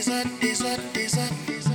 desert, desert, desert, desert,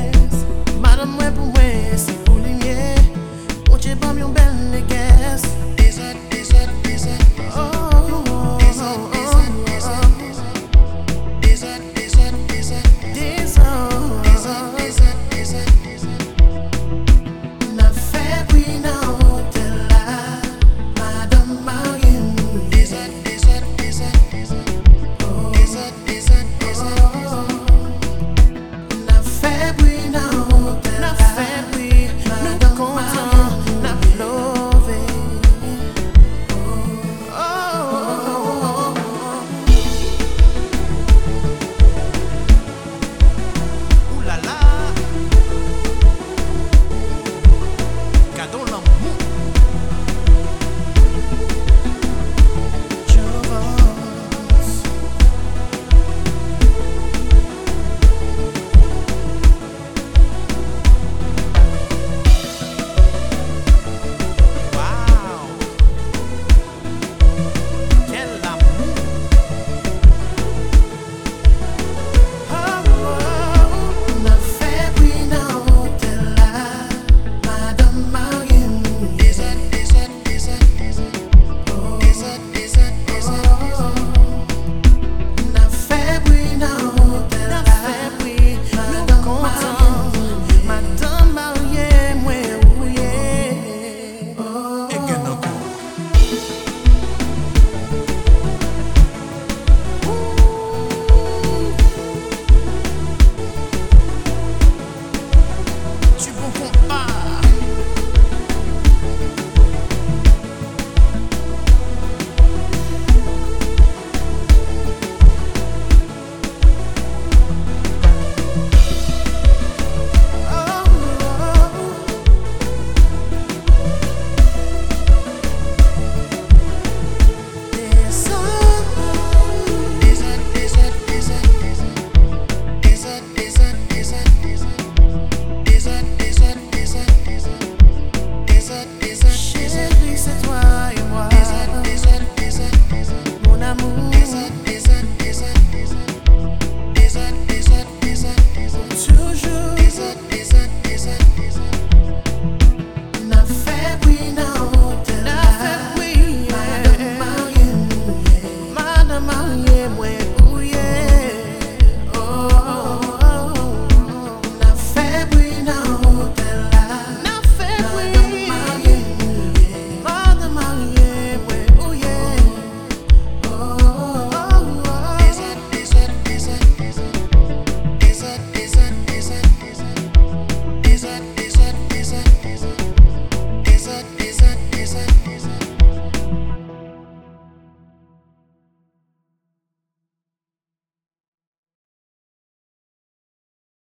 Pumba.